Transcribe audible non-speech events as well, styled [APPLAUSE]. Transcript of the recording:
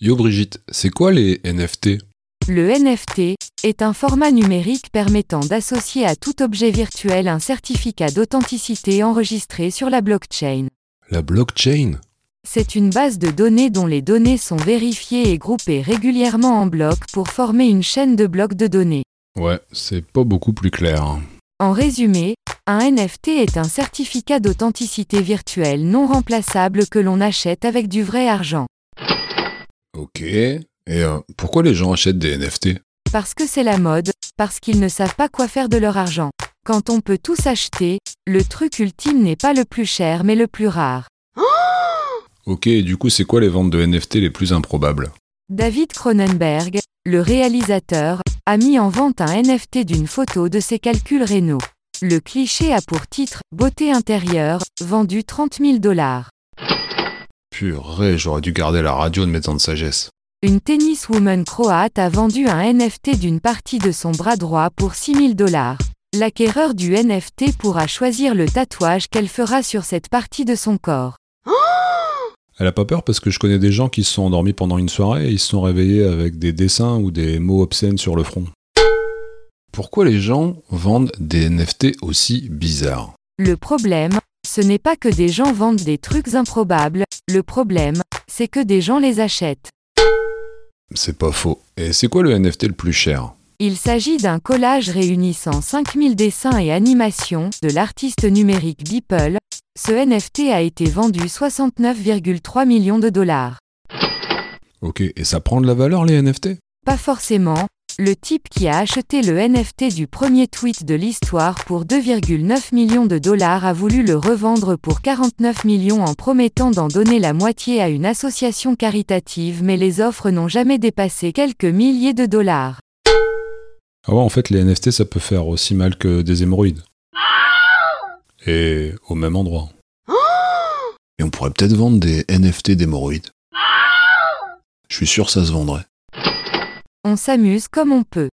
Yo Brigitte, c'est quoi les NFT Le NFT est un format numérique permettant d'associer à tout objet virtuel un certificat d'authenticité enregistré sur la blockchain. La blockchain? C'est une base de données dont les données sont vérifiées et groupées régulièrement en blocs pour former une chaîne de blocs de données. Ouais, c'est pas beaucoup plus clair. hein. En résumé, un NFT est un certificat d'authenticité virtuelle non remplaçable que l'on achète avec du vrai argent. Ok. Et euh, pourquoi les gens achètent des NFT Parce que c'est la mode, parce qu'ils ne savent pas quoi faire de leur argent. Quand on peut tout s'acheter, le truc ultime n'est pas le plus cher mais le plus rare. [GASPS] Ok, et du coup, c'est quoi les ventes de NFT les plus improbables? David Cronenberg, le réalisateur, a mis en vente un NFT d'une photo de ses calculs rénaux. Le cliché a pour titre Beauté intérieure, vendu 30 000 dollars. Purée, j'aurais dû garder la radio de mes temps de sagesse. Une tenniswoman croate a vendu un NFT d'une partie de son bras droit pour 6 000 dollars. L'acquéreur du NFT pourra choisir le tatouage qu'elle fera sur cette partie de son corps. Elle a pas peur parce que je connais des gens qui se sont endormis pendant une soirée et ils se sont réveillés avec des dessins ou des mots obscènes sur le front. Pourquoi les gens vendent des NFT aussi bizarres? Le problème, ce n'est pas que des gens vendent des trucs improbables, le problème, c'est que des gens les achètent. C'est pas faux. Et c'est quoi le NFT le plus cher? Il s'agit d'un collage réunissant 5000 dessins et animations de l'artiste numérique Beeple. Ce NFT a été vendu 69,3 millions de dollars. Ok, et ça prend de la valeur les NFT Pas forcément. Le type qui a acheté le NFT du premier tweet de l'histoire pour 2,9 millions de dollars a voulu le revendre pour 49 millions en promettant d'en donner la moitié à une association caritative mais les offres n'ont jamais dépassé quelques milliers de dollars. Ah ouais, en fait, les NFT, ça peut faire aussi mal que des hémorroïdes. Et au même endroit. Et on pourrait peut-être vendre des NFT d'hémorroïdes. Je suis sûr que ça se vendrait. On s'amuse comme on peut.